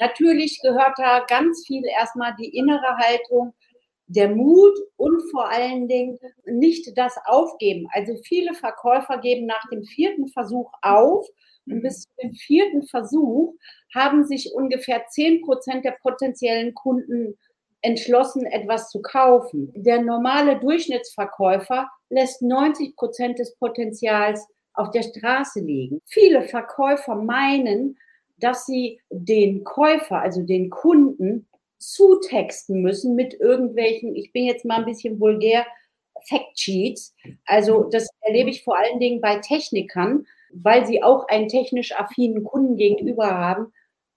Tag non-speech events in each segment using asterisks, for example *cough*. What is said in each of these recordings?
Natürlich gehört da ganz viel erstmal die innere Haltung, der Mut und vor allen Dingen nicht das Aufgeben. Also viele Verkäufer geben nach dem vierten Versuch auf und mhm. bis zu dem vierten Versuch haben sich ungefähr zehn Prozent der potenziellen Kunden entschlossen, etwas zu kaufen. Der normale Durchschnittsverkäufer lässt 90 Prozent des Potenzials auf der Straße liegen. Viele Verkäufer meinen, dass sie den Käufer, also den Kunden, zutexten müssen mit irgendwelchen, ich bin jetzt mal ein bisschen vulgär, Factsheets. Also das erlebe ich vor allen Dingen bei Technikern, weil sie auch einen technisch affinen Kunden gegenüber haben.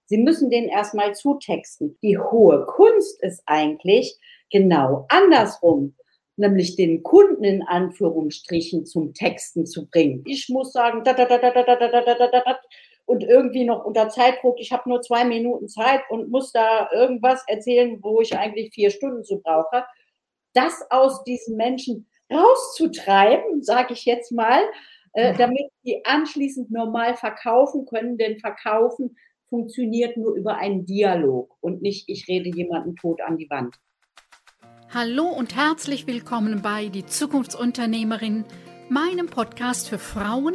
Sie müssen den erstmal zutexten. Die hohe Kunst ist eigentlich genau andersrum, nämlich den Kunden in Anführungsstrichen zum Texten zu bringen. Ich muss sagen, da, da, da, und irgendwie noch unter Zeitdruck, ich habe nur zwei Minuten Zeit und muss da irgendwas erzählen, wo ich eigentlich vier Stunden zu brauche. Das aus diesen Menschen rauszutreiben, sage ich jetzt mal, äh, damit die anschließend normal verkaufen können, denn verkaufen funktioniert nur über einen Dialog und nicht, ich rede jemanden tot an die Wand. Hallo und herzlich willkommen bei Die Zukunftsunternehmerin, meinem Podcast für Frauen,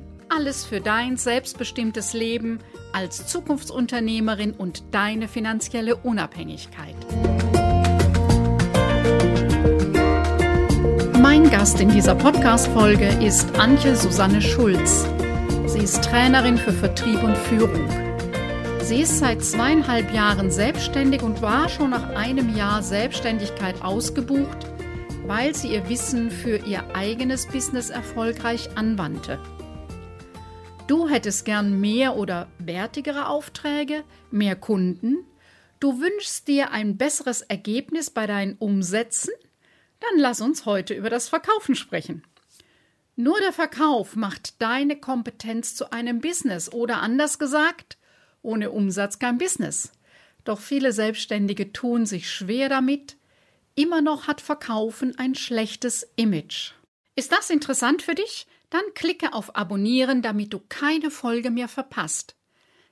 Alles für dein selbstbestimmtes Leben als Zukunftsunternehmerin und deine finanzielle Unabhängigkeit. Mein Gast in dieser Podcast-Folge ist Antje Susanne Schulz. Sie ist Trainerin für Vertrieb und Führung. Sie ist seit zweieinhalb Jahren selbstständig und war schon nach einem Jahr Selbstständigkeit ausgebucht, weil sie ihr Wissen für ihr eigenes Business erfolgreich anwandte. Du hättest gern mehr oder wertigere Aufträge, mehr Kunden? Du wünschst dir ein besseres Ergebnis bei deinen Umsätzen? Dann lass uns heute über das Verkaufen sprechen. Nur der Verkauf macht deine Kompetenz zu einem Business oder anders gesagt, ohne Umsatz kein Business. Doch viele Selbstständige tun sich schwer damit. Immer noch hat Verkaufen ein schlechtes Image. Ist das interessant für dich? Dann klicke auf Abonnieren, damit du keine Folge mehr verpasst.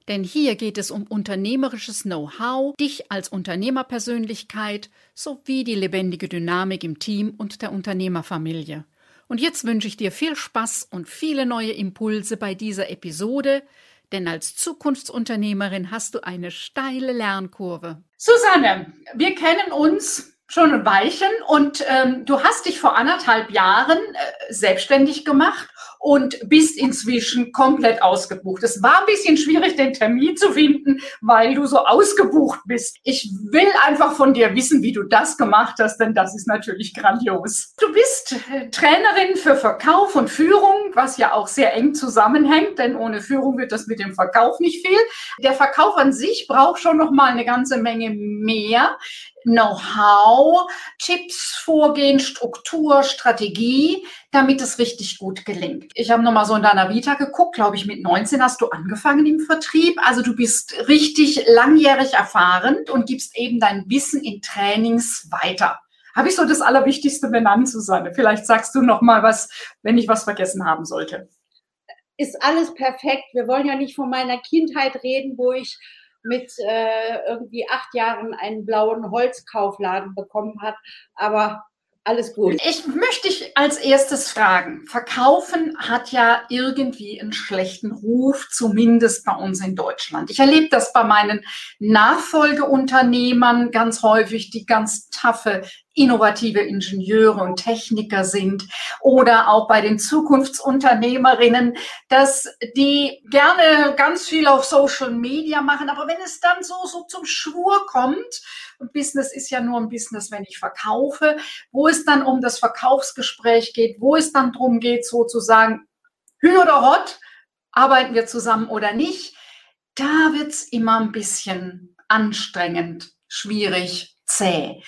Denn hier geht es um unternehmerisches Know-how, dich als Unternehmerpersönlichkeit sowie die lebendige Dynamik im Team und der Unternehmerfamilie. Und jetzt wünsche ich dir viel Spaß und viele neue Impulse bei dieser Episode, denn als Zukunftsunternehmerin hast du eine steile Lernkurve. Susanne, wir kennen uns schon ein Weilchen und ähm, du hast dich vor anderthalb Jahren äh, selbstständig gemacht und bist inzwischen komplett ausgebucht. Es war ein bisschen schwierig, den Termin zu finden, weil du so ausgebucht bist. Ich will einfach von dir wissen, wie du das gemacht hast, denn das ist natürlich grandios. Du bist äh, Trainerin für Verkauf und Führung, was ja auch sehr eng zusammenhängt, denn ohne Führung wird das mit dem Verkauf nicht viel. Der Verkauf an sich braucht schon noch mal eine ganze Menge mehr. Know-how, Tipps, Vorgehen, Struktur, Strategie, damit es richtig gut gelingt. Ich habe nochmal so in deiner Vita geguckt, glaube ich, mit 19 hast du angefangen im Vertrieb. Also du bist richtig langjährig erfahren und gibst eben dein Wissen in Trainings weiter. Habe ich so das Allerwichtigste benannt, Susanne? Vielleicht sagst du noch mal was, wenn ich was vergessen haben sollte. Ist alles perfekt. Wir wollen ja nicht von meiner Kindheit reden, wo ich mit äh, irgendwie acht Jahren einen blauen Holzkaufladen bekommen hat. Aber alles gut. Ich möchte dich als erstes fragen. Verkaufen hat ja irgendwie einen schlechten Ruf, zumindest bei uns in Deutschland. Ich erlebe das bei meinen Nachfolgeunternehmern ganz häufig, die ganz taffe innovative Ingenieure und Techniker sind oder auch bei den Zukunftsunternehmerinnen, dass die gerne ganz viel auf Social Media machen, aber wenn es dann so, so zum Schwur kommt, und Business ist ja nur ein Business, wenn ich verkaufe, wo es dann um das Verkaufsgespräch geht, wo es dann darum geht, sozusagen, Hü oder Hot, arbeiten wir zusammen oder nicht, da wird es immer ein bisschen anstrengend, schwierig, zäh.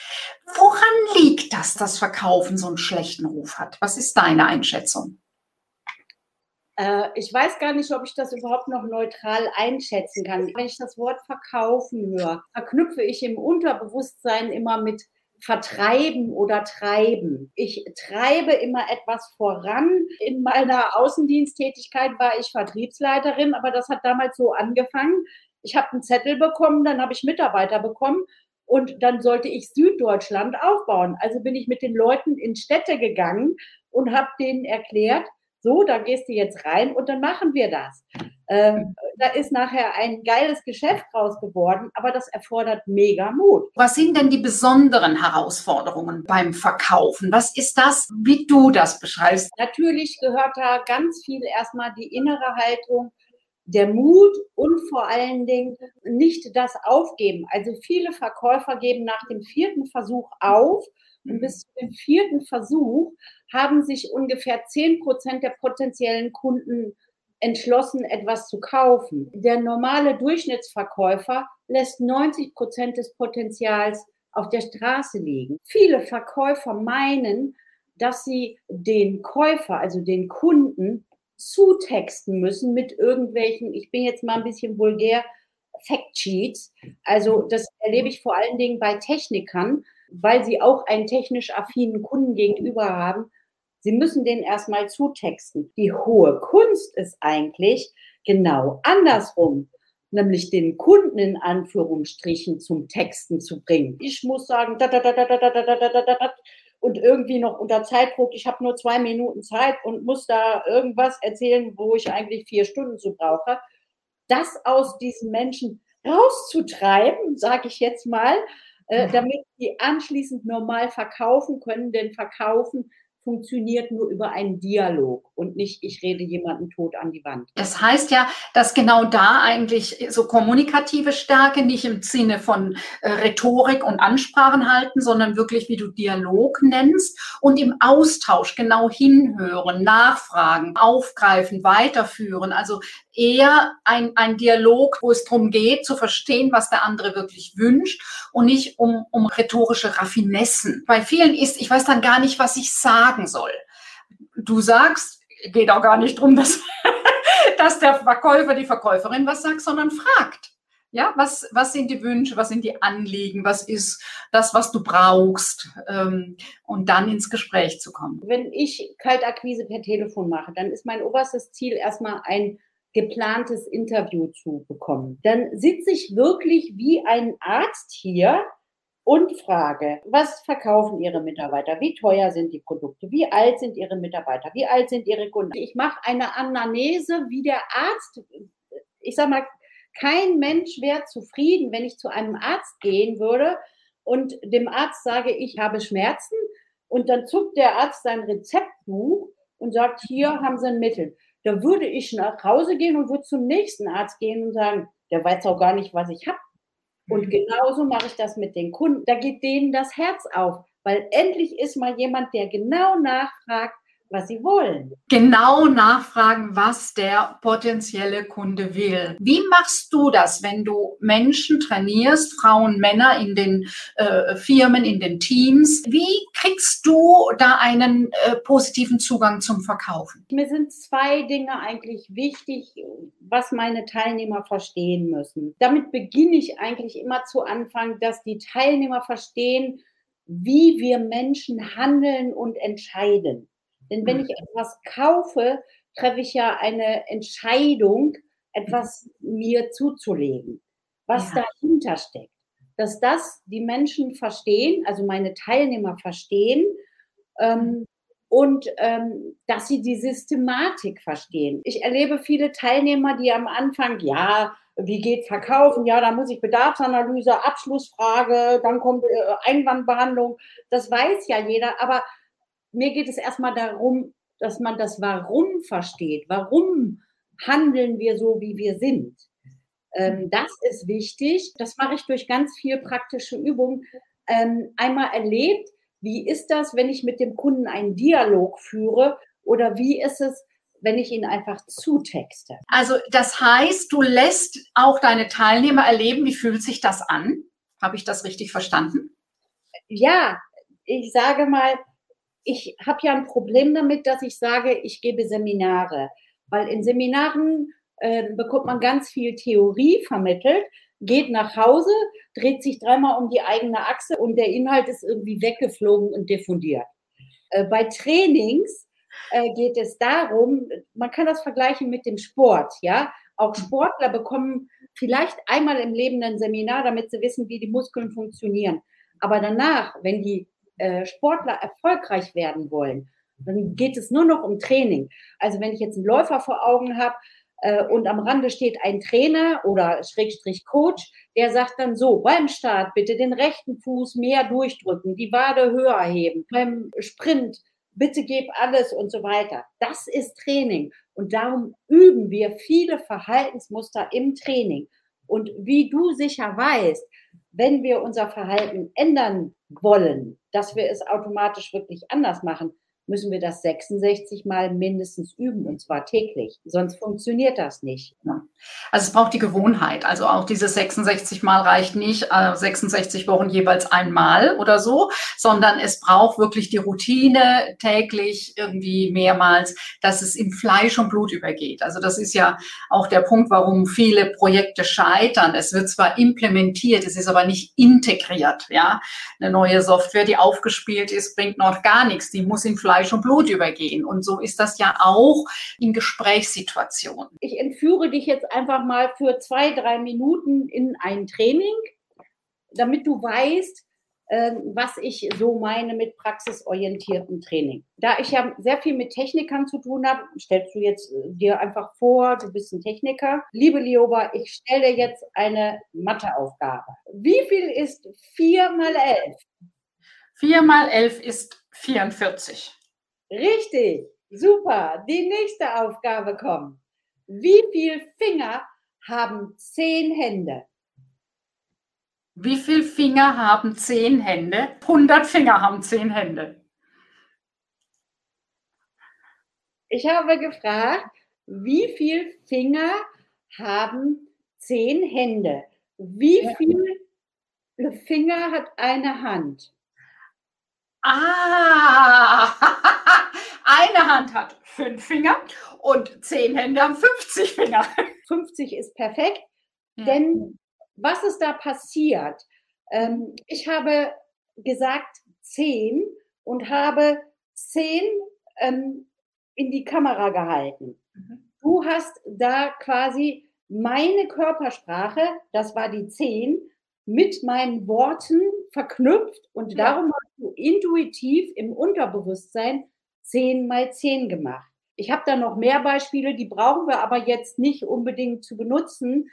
Woran liegt das, dass Verkaufen so einen schlechten Ruf hat? Was ist deine Einschätzung? Äh, ich weiß gar nicht, ob ich das überhaupt noch neutral einschätzen kann. Wenn ich das Wort verkaufen höre, verknüpfe ich im Unterbewusstsein immer mit vertreiben oder treiben. Ich treibe immer etwas voran. In meiner Außendiensttätigkeit war ich Vertriebsleiterin, aber das hat damals so angefangen. Ich habe einen Zettel bekommen, dann habe ich Mitarbeiter bekommen und dann sollte ich Süddeutschland aufbauen. Also bin ich mit den Leuten in Städte gegangen und habe denen erklärt, so, da gehst du jetzt rein und dann machen wir das. Ähm, da ist nachher ein geiles Geschäft raus geworden, aber das erfordert mega Mut. Was sind denn die besonderen Herausforderungen beim Verkaufen? Was ist das, wie du das beschreibst? Natürlich gehört da ganz viel erstmal die innere Haltung, der Mut und vor allen Dingen nicht das Aufgeben. Also viele Verkäufer geben nach dem vierten Versuch auf und bis zu dem vierten Versuch haben sich ungefähr zehn Prozent der potenziellen Kunden entschlossen, etwas zu kaufen. Der normale Durchschnittsverkäufer lässt 90 Prozent des Potenzials auf der Straße liegen. Viele Verkäufer meinen, dass sie den Käufer, also den Kunden, zutexten müssen mit irgendwelchen, ich bin jetzt mal ein bisschen vulgär, Factsheets. Also das erlebe ich vor allen Dingen bei Technikern, weil sie auch einen technisch affinen Kunden gegenüber haben. Sie müssen den erstmal zutexten. Die hohe Kunst ist eigentlich genau andersrum, nämlich den Kunden in Anführungsstrichen zum Texten zu bringen. Ich muss sagen, da, da, da, da, da, da, da, da, da, da, und irgendwie noch unter Zeitdruck, ich habe nur zwei Minuten Zeit und muss da irgendwas erzählen, wo ich eigentlich vier Stunden zu brauche. Das aus diesen Menschen rauszutreiben, sage ich jetzt mal, äh, damit die anschließend normal verkaufen können, denn verkaufen funktioniert nur über einen Dialog und nicht, ich rede jemanden tot an die Wand. Das heißt ja, dass genau da eigentlich so kommunikative Stärke nicht im Sinne von äh, Rhetorik und Ansprachen halten, sondern wirklich, wie du Dialog nennst und im Austausch genau hinhören, nachfragen, aufgreifen, weiterführen. Also eher ein, ein Dialog, wo es darum geht, zu verstehen, was der andere wirklich wünscht und nicht um, um rhetorische Raffinessen. Bei vielen ist, ich weiß dann gar nicht, was ich sagen soll. Du sagst, geht auch gar nicht drum, dass, *laughs* dass der Verkäufer, die Verkäuferin was sagt, sondern fragt. Ja, was, was sind die Wünsche, was sind die Anliegen, was ist das, was du brauchst, ähm, und dann ins Gespräch zu kommen. Wenn ich Kaltakquise per Telefon mache, dann ist mein oberstes Ziel erstmal ein geplantes Interview zu bekommen. Dann sitze ich wirklich wie ein Arzt hier und frage, was verkaufen Ihre Mitarbeiter? Wie teuer sind die Produkte? Wie alt sind Ihre Mitarbeiter? Wie alt sind Ihre Kunden? Ich mache eine Anamnese, wie der Arzt, ich sage mal, kein Mensch wäre zufrieden, wenn ich zu einem Arzt gehen würde und dem Arzt sage, ich habe Schmerzen und dann zuckt der Arzt sein Rezeptbuch und sagt, hier haben Sie ein Mittel da würde ich nach Hause gehen und würde zum nächsten Arzt gehen und sagen, der weiß auch gar nicht, was ich habe. Und mhm. genauso mache ich das mit den Kunden. Da geht denen das Herz auf, weil endlich ist mal jemand, der genau nachfragt, was sie wollen. Genau nachfragen, was der potenzielle Kunde will. Wie machst du das, wenn du Menschen trainierst, Frauen, Männer in den äh, Firmen, in den Teams? Wie kriegst du da einen äh, positiven Zugang zum Verkaufen? Mir sind zwei Dinge eigentlich wichtig, was meine Teilnehmer verstehen müssen. Damit beginne ich eigentlich immer zu Anfang, dass die Teilnehmer verstehen, wie wir Menschen handeln und entscheiden. Denn wenn mhm. ich etwas kaufe, treffe ich ja eine Entscheidung, etwas mir zuzulegen, was ja. dahinter steckt. Dass das die Menschen verstehen, also meine Teilnehmer verstehen ähm, und ähm, dass sie die Systematik verstehen. Ich erlebe viele Teilnehmer, die am Anfang, ja, wie geht Verkaufen? Ja, da muss ich Bedarfsanalyse, Abschlussfrage, dann kommt äh, Einwandbehandlung. Das weiß ja jeder, aber mir geht es erstmal darum, dass man das Warum versteht. Warum handeln wir so, wie wir sind? Ähm, das ist wichtig. Das mache ich durch ganz viel praktische Übungen. Ähm, einmal erlebt, wie ist das, wenn ich mit dem Kunden einen Dialog führe oder wie ist es, wenn ich ihn einfach zutexte? Also das heißt, du lässt auch deine Teilnehmer erleben, wie fühlt sich das an? Habe ich das richtig verstanden? Ja, ich sage mal, ich habe ja ein Problem damit, dass ich sage, ich gebe Seminare, weil in Seminaren äh, bekommt man ganz viel Theorie vermittelt, geht nach Hause, dreht sich dreimal um die eigene Achse und der Inhalt ist irgendwie weggeflogen und diffundiert. Äh, bei Trainings äh, geht es darum, man kann das vergleichen mit dem Sport, ja. Auch Sportler bekommen vielleicht einmal im Leben ein Seminar, damit sie wissen, wie die Muskeln funktionieren. Aber danach, wenn die äh, Sportler erfolgreich werden wollen, dann geht es nur noch um Training. Also wenn ich jetzt einen Läufer vor Augen habe, äh, und am Rande steht ein Trainer oder Schrägstrich Coach, der sagt dann so, beim Start bitte den rechten Fuß mehr durchdrücken, die Wade höher heben, beim Sprint bitte gib alles und so weiter. Das ist Training und darum üben wir viele Verhaltensmuster im Training. Und wie du sicher weißt, wenn wir unser Verhalten ändern wollen, dass wir es automatisch wirklich anders machen, müssen wir das 66 Mal mindestens üben und zwar täglich. Sonst funktioniert das nicht. Also es braucht die Gewohnheit. Also auch diese 66 Mal reicht nicht, 66 äh, Wochen jeweils einmal oder so, sondern es braucht wirklich die Routine täglich irgendwie mehrmals, dass es in Fleisch und Blut übergeht. Also das ist ja auch der Punkt, warum viele Projekte scheitern. Es wird zwar implementiert, es ist aber nicht integriert. Ja, eine neue Software, die aufgespielt ist, bringt noch gar nichts. Die muss in Fleisch Fleisch und Blut übergehen. Und so ist das ja auch in Gesprächssituationen. Ich entführe dich jetzt einfach mal für zwei, drei Minuten in ein Training, damit du weißt, ähm, was ich so meine mit praxisorientiertem Training. Da ich ja sehr viel mit Technikern zu tun habe, stellst du jetzt äh, dir einfach vor, du bist ein Techniker. Liebe Lioba, ich stelle jetzt eine Matheaufgabe. Wie viel ist 4 mal 11? 4 mal 11 ist 44. Richtig, super. Die nächste Aufgabe kommt. Wie viele Finger haben zehn Hände? Wie viele Finger haben zehn Hände? 100 Finger haben zehn Hände. Ich habe gefragt, wie viele Finger haben zehn Hände? Wie viele Finger hat eine Hand? Ah, *laughs* eine Hand hat fünf Finger und zehn Hände haben 50 Finger. *laughs* 50 ist perfekt, ja. denn was ist da passiert? Ähm, ich habe gesagt zehn und habe zehn ähm, in die Kamera gehalten. Mhm. Du hast da quasi meine Körpersprache, das war die zehn, mit meinen Worten verknüpft und ja. darum hast du intuitiv im Unterbewusstsein 10 mal 10 gemacht. Ich habe da noch mehr Beispiele, die brauchen wir aber jetzt nicht unbedingt zu benutzen.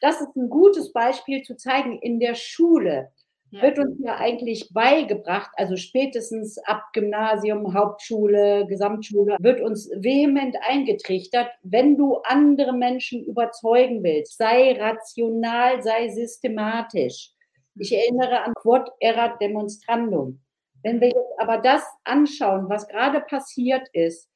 Das ist ein gutes Beispiel zu zeigen in der Schule ja. wird uns ja eigentlich beigebracht, also spätestens ab Gymnasium, Hauptschule, Gesamtschule, wird uns vehement eingetrichtert, wenn du andere Menschen überzeugen willst, sei rational, sei systematisch. Ich erinnere an Quod erat demonstrandum. Wenn wir jetzt aber das anschauen, was gerade passiert ist,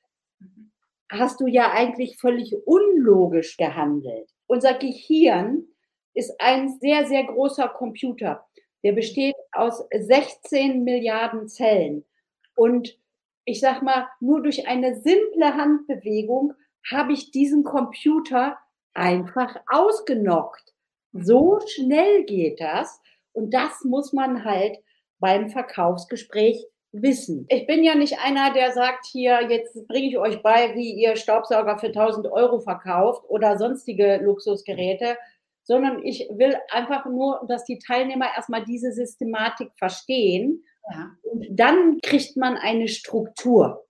hast du ja eigentlich völlig unlogisch gehandelt. Unser Gehirn ist ein sehr, sehr großer Computer. Der besteht aus 16 Milliarden Zellen. Und ich sag mal, nur durch eine simple Handbewegung habe ich diesen Computer einfach ausgenockt. So schnell geht das. Und das muss man halt beim Verkaufsgespräch wissen. Ich bin ja nicht einer, der sagt, hier, jetzt bringe ich euch bei, wie ihr Staubsauger für 1000 Euro verkauft oder sonstige Luxusgeräte, sondern ich will einfach nur, dass die Teilnehmer erstmal diese Systematik verstehen. Ja. Und dann kriegt man eine Struktur.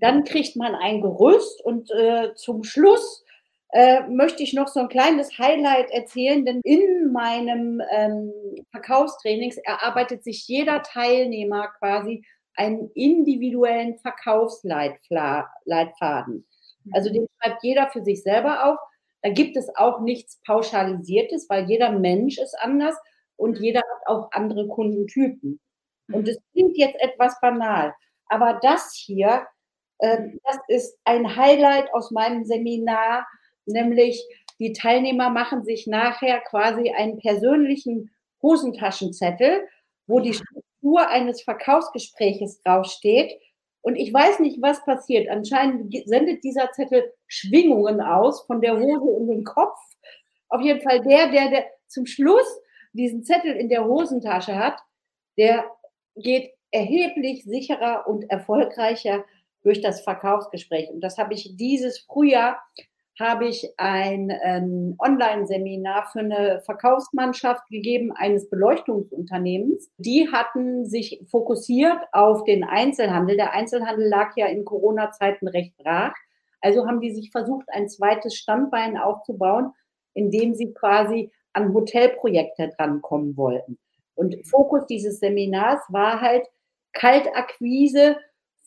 Dann kriegt man ein Gerüst und äh, zum Schluss äh, möchte ich noch so ein kleines Highlight erzählen, denn in meinem ähm, Verkaufstrainings erarbeitet sich jeder Teilnehmer quasi einen individuellen Verkaufsleitfaden. Also den schreibt jeder für sich selber auf da gibt es auch nichts Pauschalisiertes, weil jeder Mensch ist anders und mhm. jeder hat auch andere Kundentypen. Und es klingt jetzt etwas banal, aber das hier, äh, das ist ein Highlight aus meinem Seminar, nämlich die Teilnehmer machen sich nachher quasi einen persönlichen Hosentaschenzettel, wo die Struktur eines Verkaufsgespräches draufsteht. Und ich weiß nicht, was passiert. Anscheinend sendet dieser Zettel Schwingungen aus von der Hose in den Kopf. Auf jeden Fall der, der, der zum Schluss diesen Zettel in der Hosentasche hat, der geht erheblich sicherer und erfolgreicher durch das Verkaufsgespräch. Und das habe ich dieses Frühjahr habe ich ein ähm, Online-Seminar für eine Verkaufsmannschaft gegeben eines Beleuchtungsunternehmens. Die hatten sich fokussiert auf den Einzelhandel. Der Einzelhandel lag ja in Corona-Zeiten recht brach. Also haben die sich versucht, ein zweites Standbein aufzubauen, indem sie quasi an Hotelprojekte drankommen wollten. Und Fokus dieses Seminars war halt Kaltakquise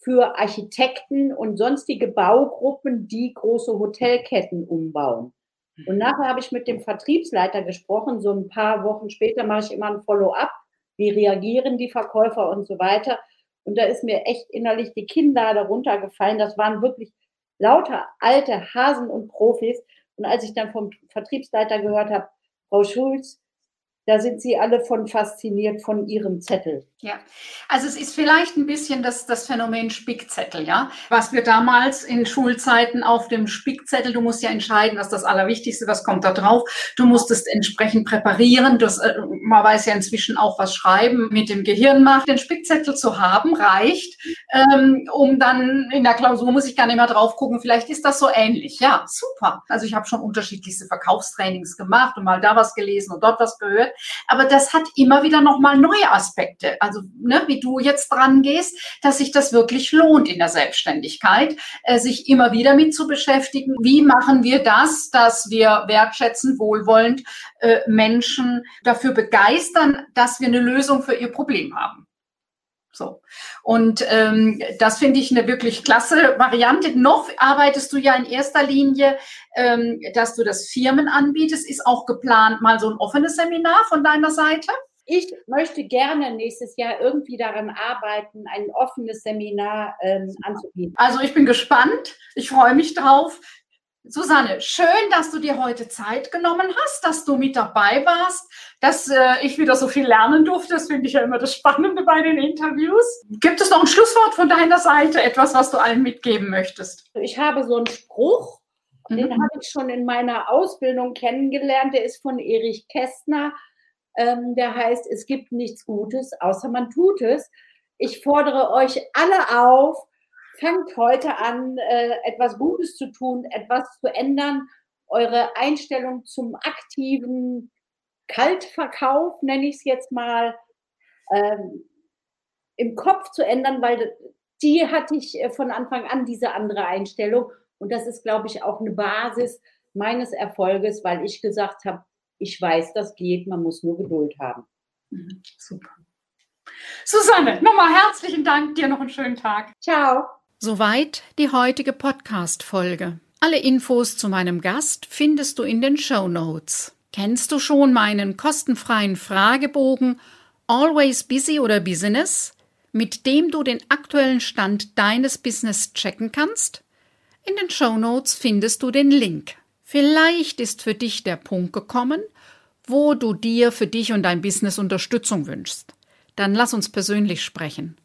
für Architekten und sonstige Baugruppen, die große Hotelketten umbauen. Und nachher habe ich mit dem Vertriebsleiter gesprochen. So ein paar Wochen später mache ich immer ein Follow-up. Wie reagieren die Verkäufer und so weiter. Und da ist mir echt innerlich die Kinder darunter gefallen. Das waren wirklich lauter alte Hasen und Profis. Und als ich dann vom Vertriebsleiter gehört habe, Frau Schulz, da sind sie alle von fasziniert von ihrem Zettel. Ja, also es ist vielleicht ein bisschen das, das Phänomen Spickzettel, ja. Was wir damals in Schulzeiten auf dem Spickzettel, du musst ja entscheiden, was das Allerwichtigste, was kommt da drauf. Du musst es entsprechend präparieren. Das, äh, man weiß ja inzwischen auch, was Schreiben mit dem Gehirn macht. Den Spickzettel zu haben, reicht, ähm, um dann in der Klausur muss ich gar nicht mehr drauf gucken. Vielleicht ist das so ähnlich. Ja, super. Also ich habe schon unterschiedlichste Verkaufstrainings gemacht und mal da was gelesen und dort was gehört. Aber das hat immer wieder nochmal neue Aspekte. Also, ne, wie du jetzt dran gehst, dass sich das wirklich lohnt in der Selbstständigkeit, äh, sich immer wieder mit zu beschäftigen. Wie machen wir das, dass wir wertschätzen, wohlwollend äh, Menschen dafür begeistern, dass wir eine Lösung für ihr Problem haben? So. Und ähm, das finde ich eine wirklich klasse Variante. Noch arbeitest du ja in erster Linie, ähm, dass du das Firmen anbietest. Ist auch geplant mal so ein offenes Seminar von deiner Seite? Ich möchte gerne nächstes Jahr irgendwie daran arbeiten, ein offenes Seminar ähm, anzubieten. Also ich bin gespannt. Ich freue mich drauf. Susanne, schön, dass du dir heute Zeit genommen hast, dass du mit dabei warst, dass äh, ich wieder so viel lernen durfte. Das finde ich ja immer das Spannende bei den Interviews. Gibt es noch ein Schlusswort von deiner Seite, etwas, was du allen mitgeben möchtest? Ich habe so einen Spruch, mhm. den habe ich schon in meiner Ausbildung kennengelernt. Der ist von Erich Kästner. Ähm, der heißt, es gibt nichts Gutes, außer man tut es. Ich fordere euch alle auf, fangt heute an, äh, etwas Gutes zu tun, etwas zu ändern, eure Einstellung zum aktiven Kaltverkauf, nenne ich es jetzt mal, ähm, im Kopf zu ändern, weil die hatte ich äh, von Anfang an, diese andere Einstellung. Und das ist, glaube ich, auch eine Basis meines Erfolges, weil ich gesagt habe, ich weiß, das geht, man muss nur Geduld haben. Mhm, super. Susanne, nochmal herzlichen Dank, dir noch einen schönen Tag. Ciao. Soweit die heutige Podcast-Folge. Alle Infos zu meinem Gast findest du in den Show Notes. Kennst du schon meinen kostenfreien Fragebogen Always Busy oder Business, mit dem du den aktuellen Stand deines Business checken kannst? In den Show Notes findest du den Link. Vielleicht ist für dich der Punkt gekommen, wo du dir für dich und dein Business Unterstützung wünschst. Dann lass uns persönlich sprechen.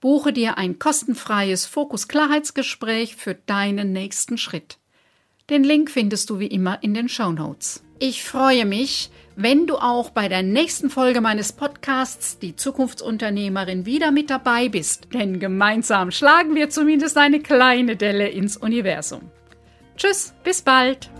Buche dir ein kostenfreies Fokus-Klarheitsgespräch für deinen nächsten Schritt. Den Link findest du wie immer in den Show Notes. Ich freue mich, wenn du auch bei der nächsten Folge meines Podcasts Die Zukunftsunternehmerin wieder mit dabei bist, denn gemeinsam schlagen wir zumindest eine kleine Delle ins Universum. Tschüss, bis bald!